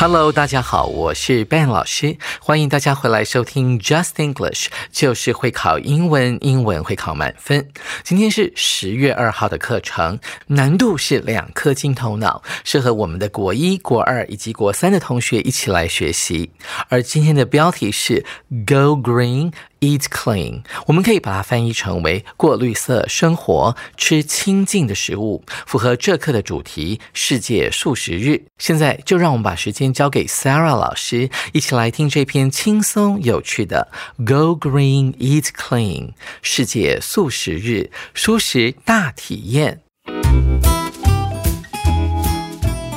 Hello，大家好，我是 Ben 老师，欢迎大家回来收听 Just English，就是会考英文，英文会考满分。今天是十月二号的课程，难度是两颗金头脑，适合我们的国一、国二以及国三的同学一起来学习。而今天的标题是 Go Green。Eat clean，我们可以把它翻译成为过绿色生活，吃清净的食物，符合这课的主题——世界素食日。现在就让我们把时间交给 Sarah 老师，一起来听这篇轻松有趣的 “Go Green, Eat Clean” 世界素食日素食大体验。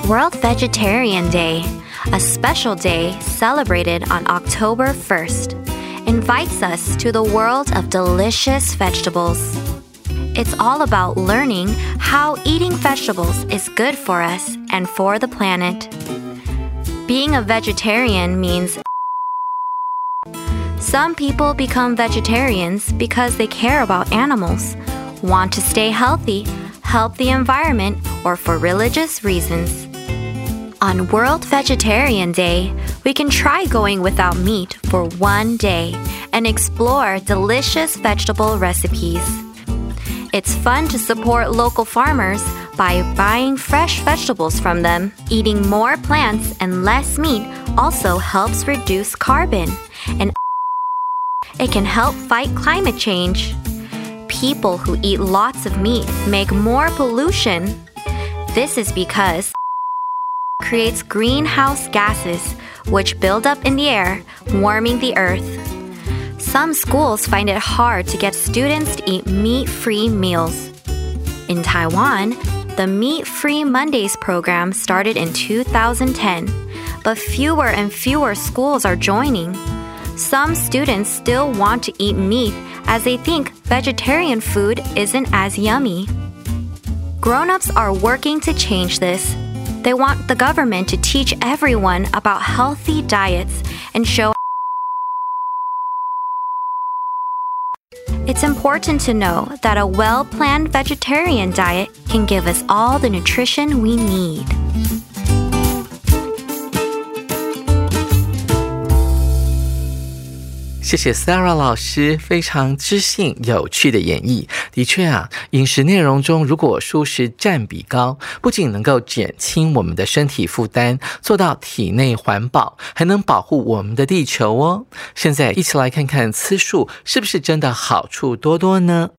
World Vegetarian Day, a special day celebrated on October 1st. invites us to the world of delicious vegetables. It's all about learning how eating vegetables is good for us and for the planet. Being a vegetarian means some people become vegetarians because they care about animals, want to stay healthy, help the environment, or for religious reasons. On World Vegetarian Day, we can try going without meat for one day and explore delicious vegetable recipes. It's fun to support local farmers by buying fresh vegetables from them. Eating more plants and less meat also helps reduce carbon, and it can help fight climate change. People who eat lots of meat make more pollution. This is because creates greenhouse gases, which build up in the air, warming the earth. Some schools find it hard to get students to eat meat free meals. In Taiwan, the Meat Free Mondays program started in 2010, but fewer and fewer schools are joining. Some students still want to eat meat as they think vegetarian food isn't as yummy. Grown ups are working to change this they want the government to teach everyone about healthy diets and show It's important to know that a well planned vegetarian diet can give us all the nutrition we need. 谢谢 Sarah 老师非常知性有趣的演绎。的确啊，饮食内容中如果素食占比高，不仅能够减轻我们的身体负担，做到体内环保，还能保护我们的地球哦。现在一起来看看吃素是不是真的好处多多呢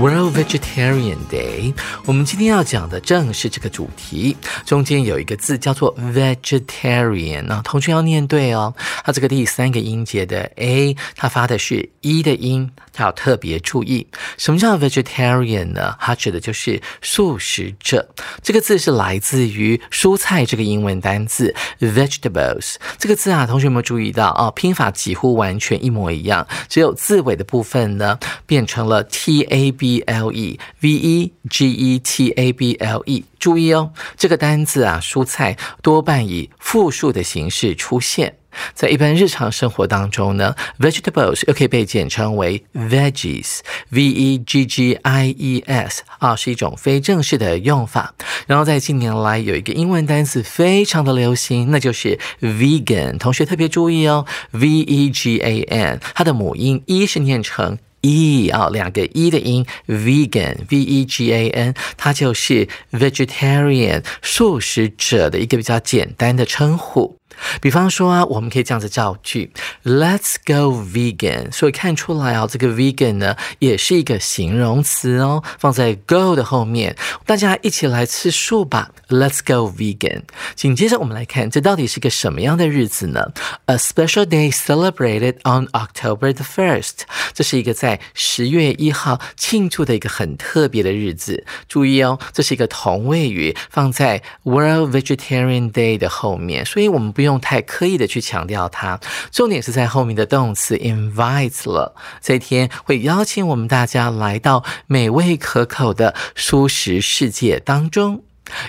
？World Vegetarian Day，我们今天要讲的正是这个主题。中间有一个字叫做 vegetarian 啊，同学要念对哦。它这个第三个音节的 a，它发的是一的音，它要特别注意。什么叫 vegetarian 呢？它指的就是素食者。这个字是来自于蔬菜这个英文单字 vegetables。这个字啊，同学有没有注意到啊？拼法几乎完全一模一样，只有字尾的部分呢变成了 t a。b B L E V E G E T A B L E，注意哦，这个单字啊，蔬菜多半以复数的形式出现在一般日常生活当中呢。Vegetables 又可以被简称为 veggies，v e g g i e s 啊，是一种非正式的用法。然后在近年来有一个英文单词非常的流行，那就是 vegan。同学特别注意哦，v e g a n，它的母音一是念成。E 啊，两个 e 的音，vegan，v e g a n，它就是 vegetarian 素食者的一个比较简单的称呼。比方说啊，我们可以这样子造句：Let's go vegan。所以看出来啊，这个 vegan 呢也是一个形容词哦，放在 go 的后面。大家一起来吃素吧，Let's go vegan。紧接着我们来看，这到底是个什么样的日子呢？A special day celebrated on October the first。这是一个在十月一号庆祝的一个很特别的日子。注意哦，这是一个同位语，放在 World Vegetarian Day 的后面，所以我们不用太刻意的去强调它。重点是在后面的动词 invite 了。这天会邀请我们大家来到美味可口的舒适世界当中。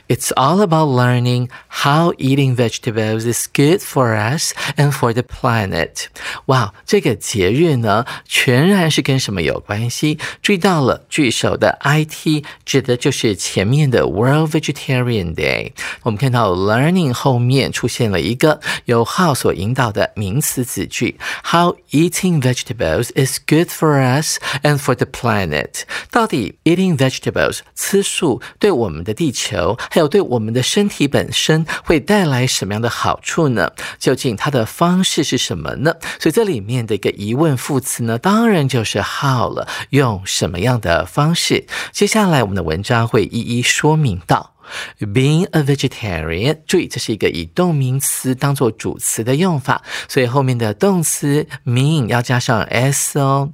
It's all about learning how eating vegetables is good for us and for the planet. 哇，这个节日呢，全然是跟什么有关系？注意到了句首的 it 指的就是前面的 World Vegetarian Day。我们看到 learning 后面出现了一个由 how 所引导的名词子句，How eating vegetables is good for us and for the planet。到底 eating vegetables 吃素对我们的地球？ 还有对我们的身体本身会带来什么样的好处呢？究竟它的方式是什么呢？所以这里面的一个疑问副词呢，当然就是 how 了，用什么样的方式？接下来我们的文章会一一说明到。Being a vegetarian，注意这是一个以动名词当做主词的用法，所以后面的动词 mean 要加上 s 哦。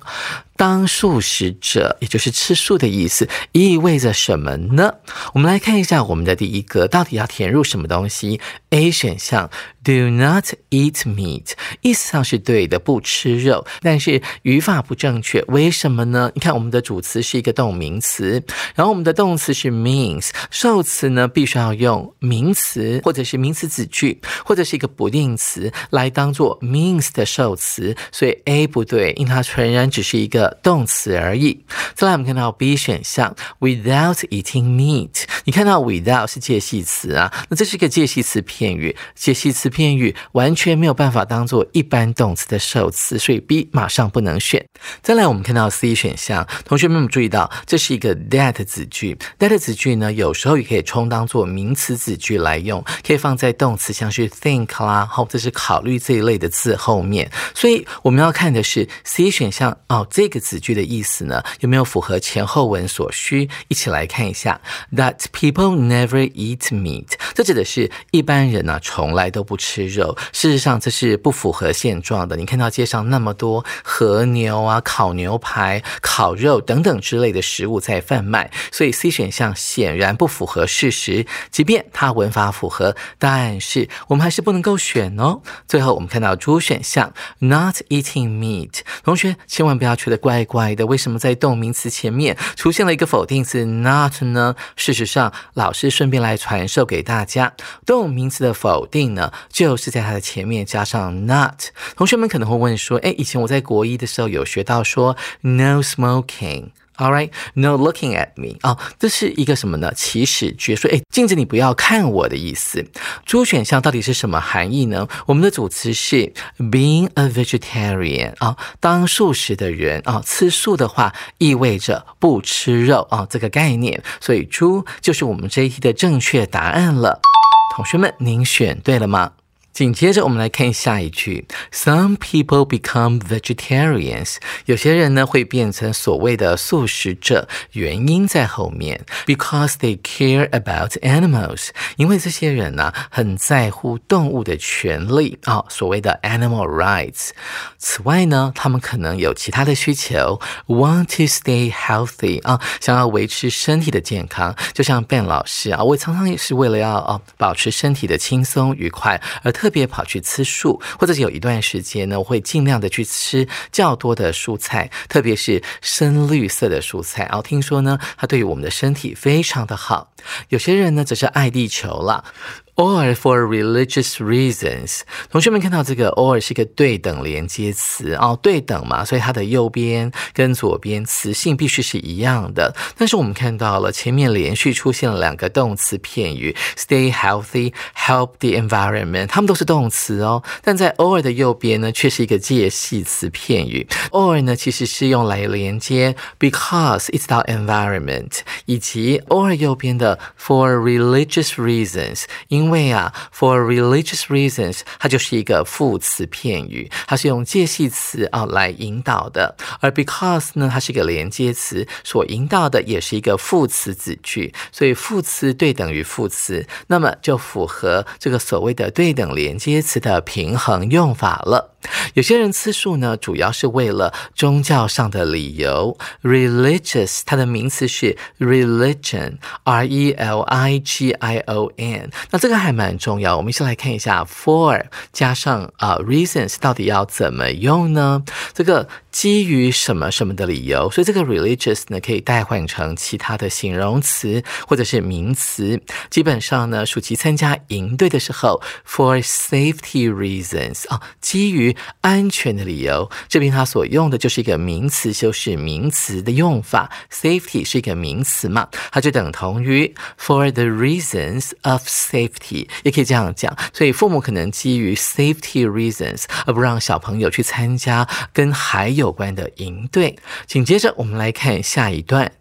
当素食者，也就是吃素的意思，意味着什么呢？我们来看一下我们的第一个，到底要填入什么东西？A 选项，Do not eat meat，意思上是对的，不吃肉，但是语法不正确，为什么呢？你看我们的主词是一个动名词，然后我们的动词是 means，受词呢必须要用名词或者是名词子句或者是一个不定词来当做 means 的受词，所以 A 不对，因为它纯然只是一个。动词而已。再来，我们看到 B 选项，without eating meat。你看到 without 是介系词啊，那这是一个介系词片语，介系词片语完全没有办法当做一般动词的受词，所以 B 马上不能选。再来，我们看到 C 选项，同学们有注意到这是一个 that 子句？that 子句呢，有时候也可以充当做名词子句来用，可以放在动词像是 think 啦，或者是考虑这一类的字后面。所以我们要看的是 C 选项哦，这个。子句的意思呢，有没有符合前后文所需？一起来看一下。That people never eat meat，这指的是一般人呢从来都不吃肉。事实上，这是不符合现状的。你看到街上那么多和牛啊、烤牛排、烤肉等等之类的食物在贩卖，所以 C 选项显然不符合事实。即便它文法符合，但是我们还是不能够选哦。最后，我们看到主选项 Not eating meat，同学千万不要觉得。怪怪怪的，为什么在动名词前面出现了一个否定词 not 呢？事实上，老师顺便来传授给大家，动名词的否定呢，就是在它的前面加上 not。同学们可能会问说，哎，以前我在国一的时候有学到说 no smoking。All right, no looking at me 啊，这是一个什么呢？祈使句，说哎，禁止你不要看我的意思。猪选项到底是什么含义呢？我们的主词是 being a vegetarian 啊，当素食的人啊，吃素的话意味着不吃肉啊，这个概念。所以猪就是我们这一题的正确答案了。同学们，您选对了吗？紧接着，我们来看下一句：Some people become vegetarians。有些人呢会变成所谓的素食者，原因在后面，because they care about animals。因为这些人呢很在乎动物的权利啊，所谓的 animal rights。此外呢，他们可能有其他的需求，want to stay healthy 啊，想要维持身体的健康。就像 Ben 老师啊，我常常也是为了要啊保持身体的轻松愉快而特。别跑去吃素，或者是有一段时间呢，我会尽量的去吃较多的蔬菜，特别是深绿色的蔬菜。然后听说呢，它对于我们的身体非常的好。有些人呢，则是爱地球了。Or for religious reasons，同学们看到这个 or 是一个对等连接词哦，对等嘛，所以它的右边跟左边词性必须是一样的。但是我们看到了前面连续出现了两个动词片语，stay healthy，help the environment，它们都是动词哦。但在 or 的右边呢，却是一个介系词片语。or 呢，其实是用来连接 because 一直到 environment，以及 or 右边的 for religious reasons，因为因为啊，for religious reasons，它就是一个副词片语，它是用介系词啊来引导的。而 because 呢，它是一个连接词，所引导的也是一个副词子句，所以副词对等于副词，那么就符合这个所谓的对等连接词的平衡用法了。有些人吃素呢，主要是为了宗教上的理由。Religious，它的名词是 religion，r e l i g i o n。那这个还蛮重要，我们先来看一下 for 加上啊 reasons 到底要怎么用呢？这个基于什么什么的理由，所以这个 religious 呢可以代换成其他的形容词或者是名词。基本上呢，暑期参加营队的时候，for safety reasons 啊，基于安全的理由，这边它所用的就是一个名词修饰名词的用法。Safety 是一个名词嘛，它就等同于 for the reasons of safety，也可以这样讲。所以父母可能基于 safety reasons 而不让小朋友去参加跟海有关的营队。紧接着我们来看下一段。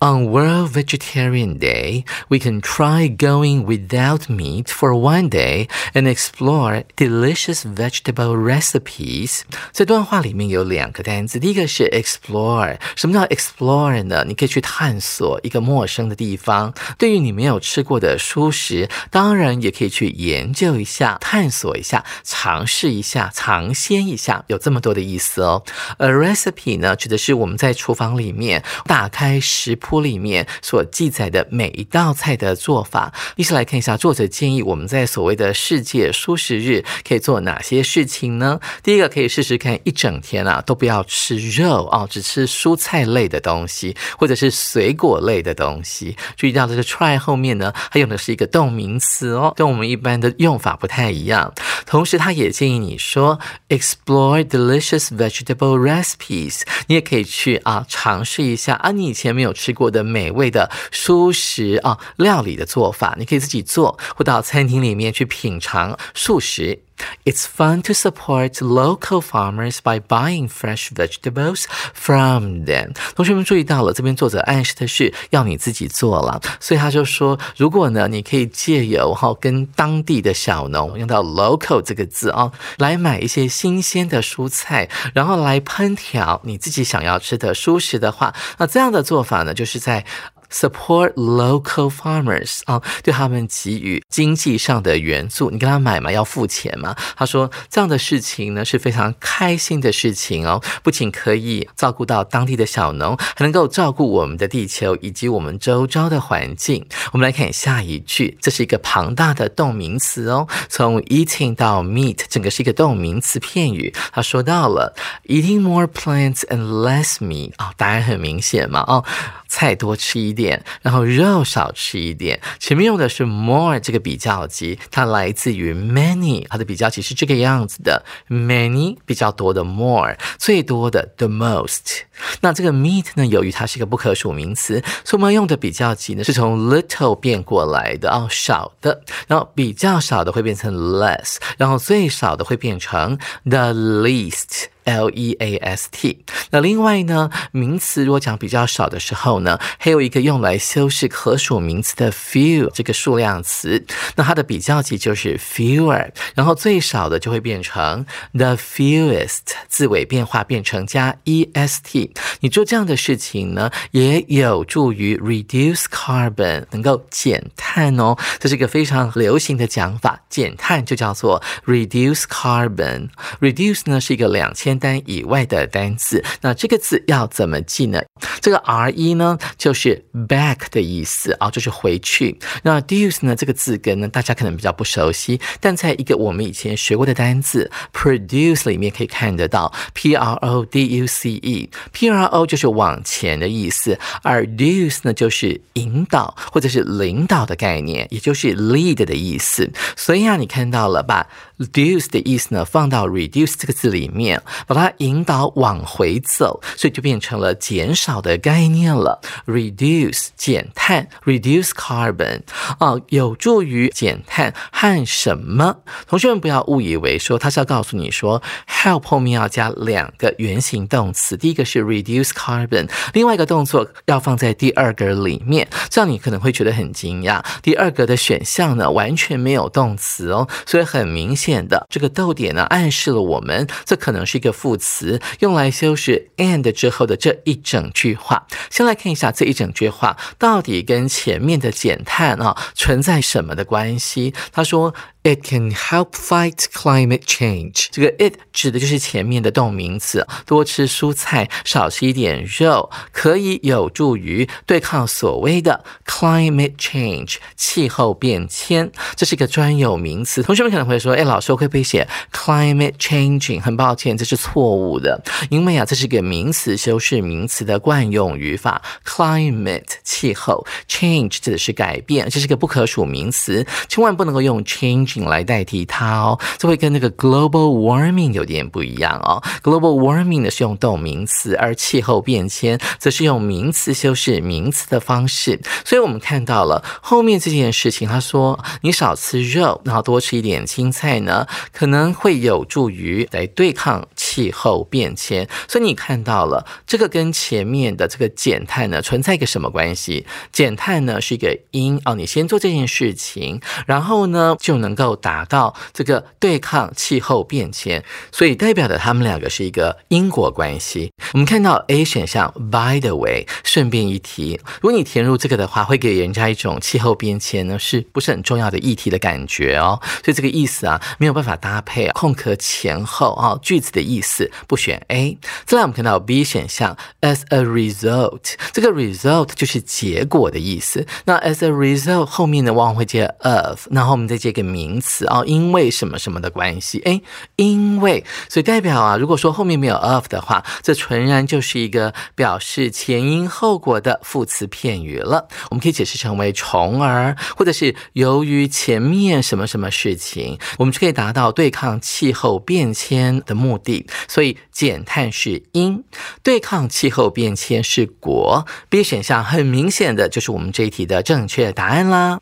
On World Vegetarian Day, we can try going without meat for one day and explore delicious vegetable recipes. 这段话里面有两个单词，第一个是 explore。什么叫 explore 呢？你可以去探索一个陌生的地方。对于你没有吃过的蔬食，当然也可以去研究一下、探索一下、尝试一下、尝鲜一下，有这么多的意思哦。A recipe 呢，指的是我们在厨房里面打开食谱。 谱里面所记载的每一道菜的做法，一起来看一下。作者建议我们在所谓的世界蔬食日可以做哪些事情呢？第一个可以试试看一整天啊都不要吃肉啊，只吃蔬菜类的东西或者是水果类的东西。注意到这个 try 后面呢，它用的是一个动名词哦，跟我们一般的用法不太一样。同时，他也建议你说 explore delicious vegetable recipes，你也可以去啊尝试一下啊，你以前没有吃。过过的美味的蔬食啊，料理的做法，你可以自己做，或到餐厅里面去品尝素食。It's fun to support local farmers by buying fresh vegetables from them。同学们注意到了，这边作者暗示的是要你自己做了，所以他就说，如果呢，你可以借由哈跟当地的小农用到 local 这个字啊，来买一些新鲜的蔬菜，然后来烹调你自己想要吃的蔬食的话，那这样的做法呢，就是在。Support local farmers 啊，对他们给予经济上的援助。你跟他买嘛，要付钱嘛。他说这样的事情呢是非常开心的事情哦，不仅可以照顾到当地的小农，还能够照顾我们的地球以及我们周遭的环境。我们来看下一句，这是一个庞大的动名词哦，从 eating 到 meat，整个是一个动名词片语。他说到了 eating more plants and less meat 啊，答案很明显嘛，哦。菜多吃一点，然后肉少吃一点。前面用的是 more 这个比较级，它来自于 many，它的比较级是这个样子的：many 比较多的 more，最多的 the most。那这个 meat 呢，由于它是一个不可数名词，所以我们用的比较级呢是从 little 变过来的哦，少的，然后比较少的会变成 less，然后最少的会变成 the least。L E A S T。那另外呢，名词如果讲比较少的时候呢，还有一个用来修饰可数名词的 few 这个数量词，那它的比较级就是 fewer，然后最少的就会变成 the fewest，字尾变化变成加 E S T。你做这样的事情呢，也有助于 reduce carbon，能够减碳哦。这是一个非常流行的讲法，减碳就叫做 reduce carbon。reduce 呢是一个两千。单以外的单字，那这个字要怎么记呢？这个 R E 呢，就是 back 的意思啊，就是回去。那 deuce 呢，这个字根呢，大家可能比较不熟悉，但在一个我们以前学过的单字 produce 里面可以看得到 P R O D U C E，P P R O 就是往前的意思，而 deuce 呢，就是引导或者是领导的概念，也就是 lead 的意思。所以啊，你看到了吧 reduce 的意思呢放到 reduce 这个字里面，把它引导往回走，所以就变成了减少的概念了。reduce 减碳，reduce carbon 啊，有助于减碳和什么？同学们不要误以为说他是要告诉你说 help 后面要加两个原形动词，第一个是 reduce carbon，另外一个动作要放在第二个里面，这样你可能会觉得很惊讶。第二个的选项呢完全没有动词哦，所以很明显的这个逗点呢暗示了我们这可能是一个副词，用来修饰 and 之后的这一整句话。先来看一下这一整句话到底跟前面的减碳啊存在什么的关系。他说。It can help fight climate change。这个 it 指的就是前面的动名词，多吃蔬菜，少吃一点肉，可以有助于对抗所谓的 climate change 气候变迁。这是一个专有名词。同学们可能会说，哎，老师我会不会写 climate changing？很抱歉，这是错误的，因为啊，这是一个名词修饰名词的惯用语法。climate 气候，change 指的是改变，这是个不可数名词，千万不能够用 change。来代替它哦，这会跟那个 global warming 有点不一样哦。global warming 呢是用动名词，而气候变迁则是用名词修饰名词的方式。所以我们看到了后面这件事情，他说你少吃肉，然后多吃一点青菜呢，可能会有助于来对抗气候变迁。所以你看到了这个跟前面的这个减碳呢存在一个什么关系？减碳呢是一个因哦，你先做这件事情，然后呢就能。够达到这个对抗气候变迁，所以代表的他们两个是一个因果关系。我们看到 A 选项，by the way，顺便一提，如果你填入这个的话，会给人家一种气候变迁呢是不是很重要的议题的感觉哦。所以这个意思啊没有办法搭配空壳前后啊句子的意思，不选 A。再来我们看到 B 选项，as a result，这个 result 就是结果的意思。那 as a result 后面呢往往会接 of，然后我们再接个名。名词啊，因为什么什么的关系？哎，因为，所以代表啊，如果说后面没有 of 的话，这纯然就是一个表示前因后果的副词片语了。我们可以解释成为从而，或者是由于前面什么什么事情，我们就可以达到对抗气候变迁的目的。所以减碳是因，对抗气候变迁是果。B 选项很明显的就是我们这一题的正确答案啦。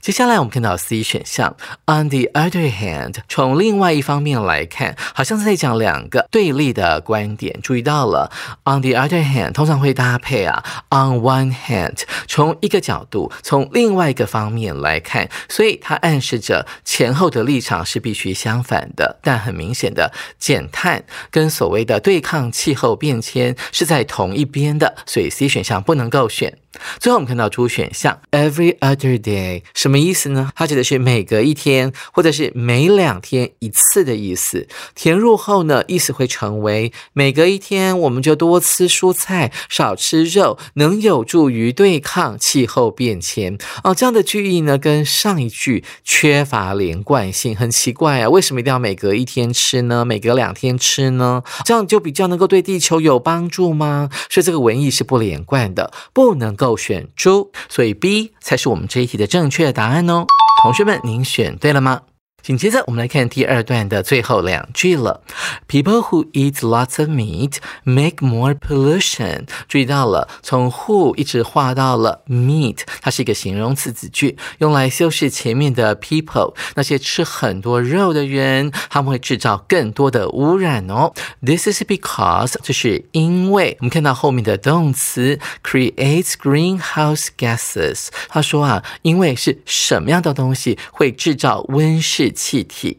接下来我们看到 C 选项，On the other hand，从另外一方面来看，好像在讲两个对立的观点。注意到了，On the other hand 通常会搭配啊，On one hand，从一个角度，从另外一个方面来看，所以它暗示着前后的立场是必须相反的。但很明显的，减碳跟所谓的对抗气候变迁是在同一边的，所以 C 选项不能够选。最后我们看到出选项，every other day 什么意思呢？它指的是每隔一天或者是每两天一次的意思。填入后呢，意思会成为每隔一天我们就多吃蔬菜，少吃肉，能有助于对抗气候变迁。哦，这样的句意呢，跟上一句缺乏连贯性，很奇怪啊！为什么一定要每隔一天吃呢？每隔两天吃呢？这样就比较能够对地球有帮助吗？所以这个文意是不连贯的，不能够。选猪，所以 B 才是我们这一题的正确答案哦。同学们，您选对了吗？紧接着，我们来看第二段的最后两句了。People who eat lots of meat make more pollution。注意到了，从 who 一直画到了 meat，它是一个形容词子句，用来修饰前面的 people。那些吃很多肉的人，他们会制造更多的污染哦。This is because，这是因为。我们看到后面的动词 creates greenhouse gases。他说啊，因为是什么样的东西会制造温室？气体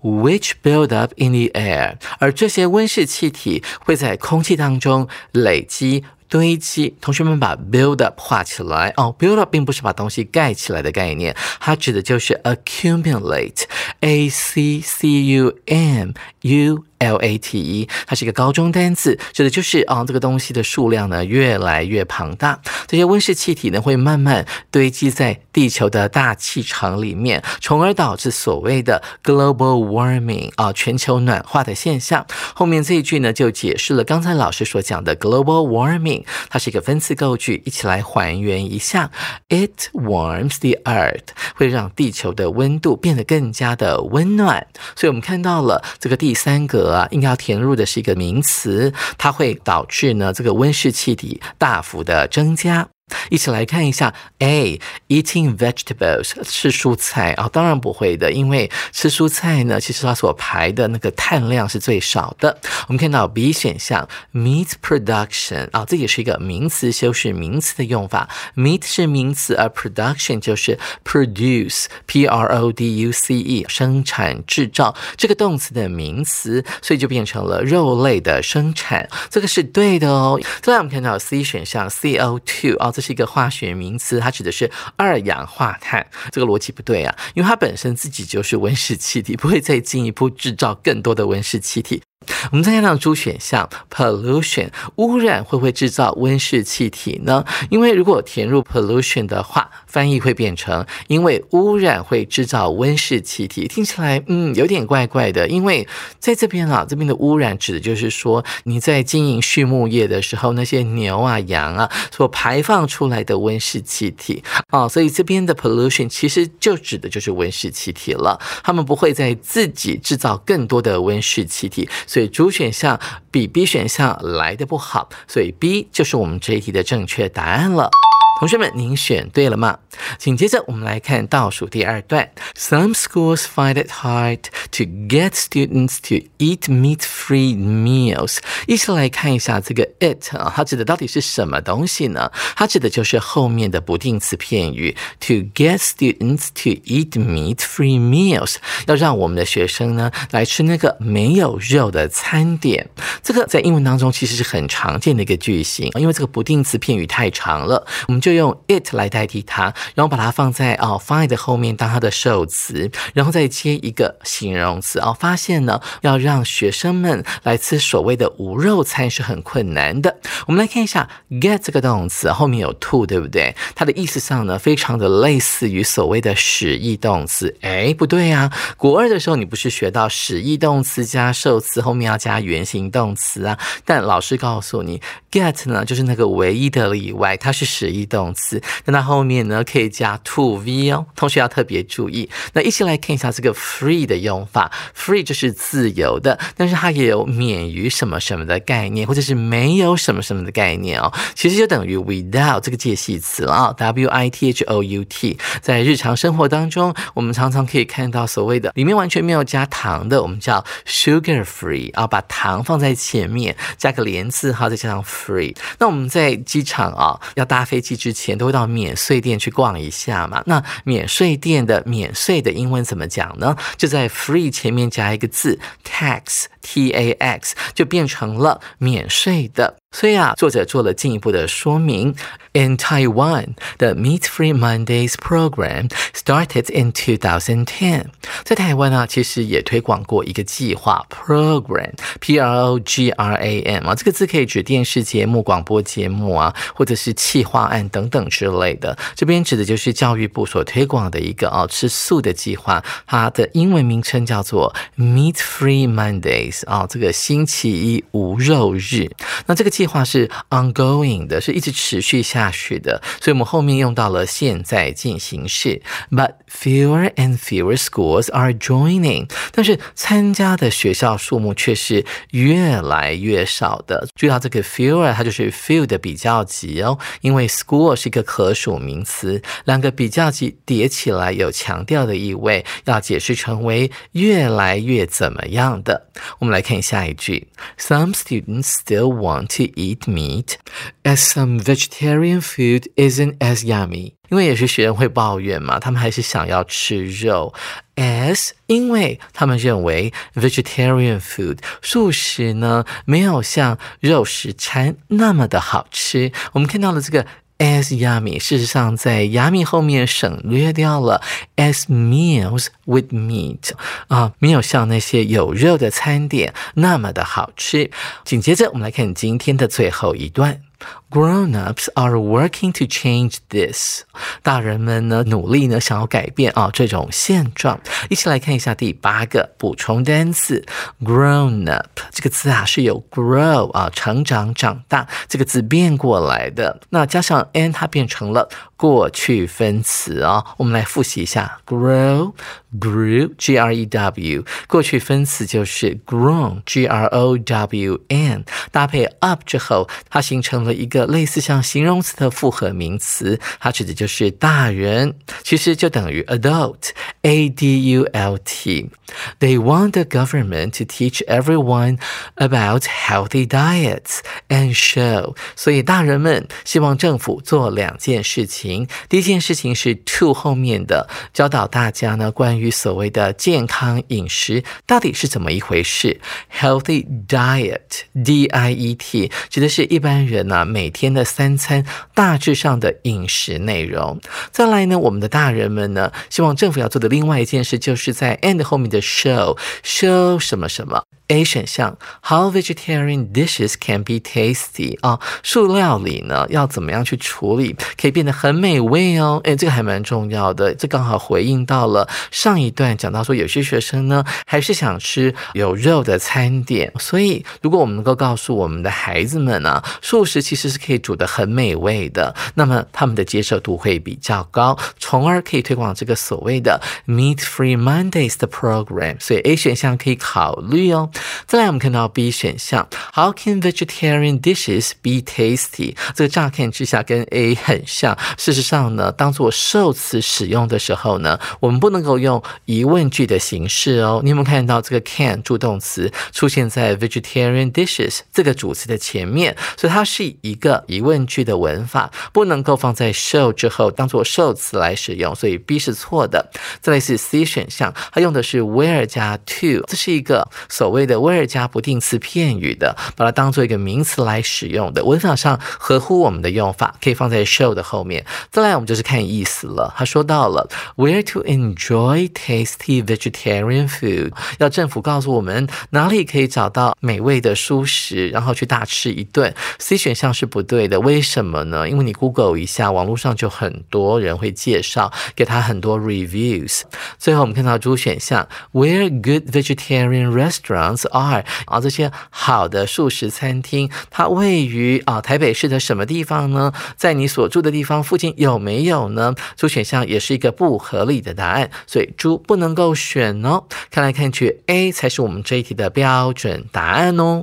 ，which build up in the air，而这些温室气体会在空气当中累积堆积。同学们把 build up 画起来哦，build up 并不是把东西盖起来的概念，它指的就是 accumulate，a c c u m u L A T E，它是一个高中单词，指的就是啊，这个东西的数量呢越来越庞大，这些温室气体呢会慢慢堆积在地球的大气层里面，从而导致所谓的 global warming 啊，全球暖化的现象。后面这一句呢就解释了刚才老师所讲的 global warming，它是一个分词构句，一起来还原一下，it warms the earth，会让地球的温度变得更加的温暖。所以我们看到了这个第三个。啊，应该要填入的是一个名词，它会导致呢这个温室气体大幅的增加。一起来看一下，A eating vegetables 吃蔬菜啊，当然不会的，因为吃蔬菜呢，其实它所排的那个碳量是最少的。我们看到 B 选项 meat production 啊，这也是一个名词修饰名词的用法，meat 是名词，而 production 就是 produce，P R O D U C E 生产制造这个动词的名词，所以就变成了肉类的生产，这个是对的哦。再来我们看到 C 选项 C O two 啊。这是一个化学名词，它指的是二氧化碳。这个逻辑不对啊，因为它本身自己就是温室气体，不会再进一步制造更多的温室气体。我们再看到猪选项，pollution 污染会不会制造温室气体呢？因为如果填入 pollution 的话，翻译会变成因为污染会制造温室气体，听起来嗯有点怪怪的。因为在这边啊，这边的污染指的就是说你在经营畜牧业的时候，那些牛啊、羊啊所排放出来的温室气体啊，所以这边的 pollution 其实就指的就是温室气体了。他们不会在自己制造更多的温室气体。所以，主选项比 B 选项来的不好，所以 B 就是我们这一题的正确答案了。同学们，您选对了吗？紧接着，我们来看倒数第二段。Some schools find it hard to get students to eat meat-free meals。一起来看一下这个 it 啊，它指的到底是什么东西呢？它指的就是后面的不定词片语 to get students to eat meat-free meals，要让我们的学生呢来吃那个没有肉的餐点。这个在英文当中其实是很常见的一个句型，因为这个不定词片语太长了，我们就用 it 来代替它，然后把它放在哦 find 后面当它的受词，然后再接一个形容词哦。发现呢，要让学生们来吃所谓的无肉餐是很困难的。我们来看一下 get 这个动词后面有 to，对不对？它的意思上呢，非常的类似于所谓的使役动词。哎，不对啊！国二的时候你不是学到使役动词加受词后面要加原形动词啊？但老师告诉你，get 呢就是那个唯一的例外，它是使役动。动词，那它后面呢可以加 to v 哦，同学要特别注意。那一起来看一下这个 free 的用法，free 就是自由的，但是它也有免于什么什么的概念，或者是没有什么什么的概念哦。其实就等于 without 这个介系词啊，w i t h o u t。在日常生活当中，我们常常可以看到所谓的里面完全没有加糖的，我们叫 sugar free 啊，把糖放在前面，加个连字号，再加上 free。那我们在机场啊，要搭飞机。之前都会到免税店去逛一下嘛？那免税店的免税的英文怎么讲呢？就在 free 前面加一个字 tax，t a x，就变成了免税的。所以啊，作者做了进一步的说明。In Taiwan, the Meat-Free Mondays program started in 2010. 在台湾呢，其实也推广过一个计划 program，p r o g r a m 啊，这个字可以指电视节目、广播节目啊，或者是企划案等等之类的。这边指的就是教育部所推广的一个啊吃素的计划，它的英文名称叫做 Meat-Free Mondays 啊，这个星期一无肉日。那这个计划是 ongoing 的，是一直持续下去的，所以我们后面用到了现在进行式。But fewer and fewer schools are joining，但是参加的学校数目却是越来越少的。注意到这个 fewer，它就是 few 的比较级哦，因为 school 是一个可数名词，两个比较级叠起来有强调的意味，要解释成为越来越怎么样的。我们来看下一句：Some students still want to eat meat, as some vegetarian food isn't as yummy。因为也是学生会抱怨嘛，他们还是想要吃肉。as 因为他们认为 vegetarian food 素食呢没有像肉食餐那么的好吃。我们看到了这个。 as yummy，事实上在 yummy 后面省略掉了 as meals with meat 啊，没有像那些有肉的餐点那么的好吃。紧接着我们来看今天的最后一段。Grown-ups are working to change this。大人们呢，努力呢，想要改变啊这种现状。一起来看一下第八个补充单词，grown-up 这个字啊是由 grow 啊成长长大这个字变过来的，那加上 n 它变成了过去分词啊。我们来复习一下 grow ，grow，grew，g-r-e-w，过去分词就是 grown，g-r-o-w-n，搭配 up 之后，它形成了一个。个类似像形容词的复合名词，它指的就是大人，其实就等于 adult，a d u l t。They want the government to teach everyone about healthy diets and show。所以大人们希望政府做两件事情，第一件事情是 to 后面的教导大家呢关于 所谓的健康饮食到底是怎么一回事。Healthy diet，d i e t，指的是一般人呢每天的三餐大致上的饮食内容。再来呢，我们的大人们呢，希望政府要做的另外一件事，就是在 end 后面的 show show 什么什么。A 选项，How vegetarian dishes can be tasty 啊，塑料理呢要怎么样去处理，可以变得很美味哦。哎，这个还蛮重要的，这刚好回应到了上一段讲到说，有些学生呢还是想吃有肉的餐点，所以如果我们能够告诉我们的孩子们呢，素食其实是可以煮的很美味的，那么他们的接受度会比较高，从而可以推广这个所谓的 Meat Free Mondays 的 program。所以 A 选项可以考虑哦。再来，我们看到 B 选项，How can vegetarian dishes be tasty？这个乍看之下跟 A 很像，事实上呢，当做受词使用的时候呢，我们不能够用疑问句的形式哦。你有没有看到这个 can 助动词出现在 vegetarian dishes 这个主词的前面？所以它是一个疑问句的文法，不能够放在 show 之后当做受词来使用，所以 B 是错的。再来是 C 选项，它用的是 where 加 to，这是一个所谓的。where 加不定词片语的，把它当做一个名词来使用的，文法上合乎我们的用法，可以放在 show 的后面。再来，我们就是看意思了。他说到了 where to enjoy tasty vegetarian food，要政府告诉我们哪里可以找到美味的蔬食，然后去大吃一顿。C 选项是不对的，为什么呢？因为你 Google 一下，网络上就很多人会介绍，给他很多 reviews。最后我们看到 D 选项 where good vegetarian restaurants。二啊，这些好的素食餐厅，它位于啊台北市的什么地方呢？在你所住的地方附近有没有呢？猪选项也是一个不合理的答案，所以猪不能够选哦。看来看去，A 才是我们这一题的标准答案哦。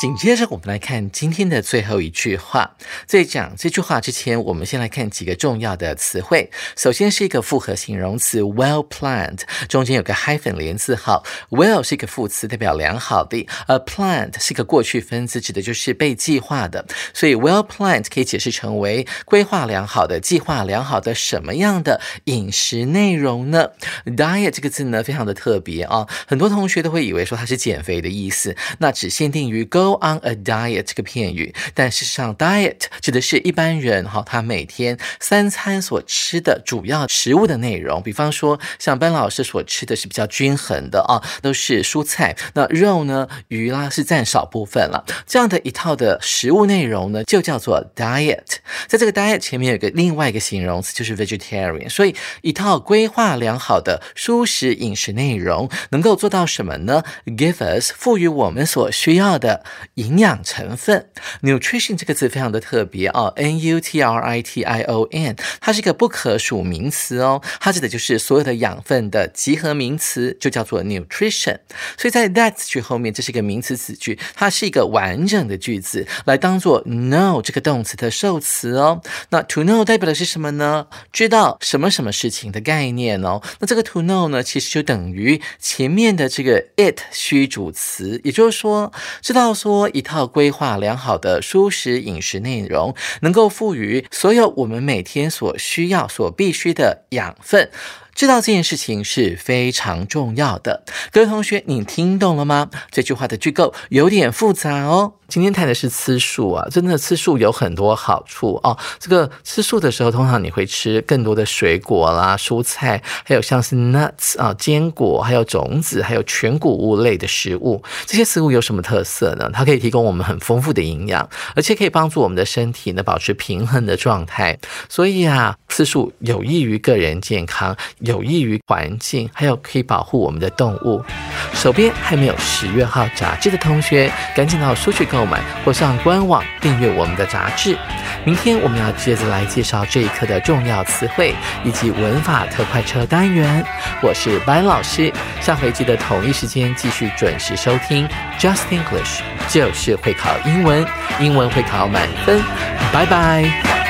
紧接着，我们来看今天的最后一句话。在讲这句话之前，我们先来看几个重要的词汇。首先是一个复合形容词，well planned，中间有个 hyphen 连字号。well 是一个副词，代表良好的；而 planned 是一个过去分词，指的就是被计划的。所以 well planned 可以解释成为规划良好的、计划良好的什么样的饮食内容呢？diet 这个字呢，非常的特别啊，很多同学都会以为说它是减肥的意思，那只限定于 go。On a diet 这个片语，但事实上，diet 指的是一般人哈，他每天三餐所吃的主要食物的内容。比方说，像班老师所吃的是比较均衡的啊，都是蔬菜。那肉呢，鱼啦是占少部分了。这样的一套的食物内容呢，就叫做 diet。在这个 diet 前面有个另外一个形容词，就是 vegetarian。所以，一套规划良好的蔬食饮食内容，能够做到什么呢？Give us 赋予我们所需要的。营养成分，nutrition 这个字非常的特别哦，n u t r i t i o n，它是一个不可数名词哦，它指的就是所有的养分的集合名词，就叫做 nutrition。所以在 that 句后面，这是一个名词子句，它是一个完整的句子，来当做 know 这个动词的受词哦。那 to know 代表的是什么呢？知道什么什么事情的概念哦。那这个 to know 呢，其实就等于前面的这个 it 虚主词，也就是说，知道说。多一套规划良好的舒适饮食内容，能够赋予所有我们每天所需要、所必须的养分。知道这件事情是非常重要的。各位同学，你听懂了吗？这句话的句构有点复杂哦。今天谈的是吃素啊，真的吃素有很多好处哦。这个吃素的时候，通常你会吃更多的水果啦、蔬菜，还有像是 nuts 啊、坚果，还有种子，还有全谷物类的食物。这些食物有什么特色呢？它可以提供我们很丰富的营养，而且可以帮助我们的身体呢保持平衡的状态。所以啊，吃素有益于个人健康，有益于环境，还有可以保护我们的动物。手边还没有十月号杂志的同学，赶紧到书去购购买，或上官网订阅我们的杂志。明天我们要接着来介绍这一课的重要词汇以及文法特快车单元。我是班老师，下回记得同一时间继续准时收听 Just English，就是会考英文，英文会考满分。拜拜。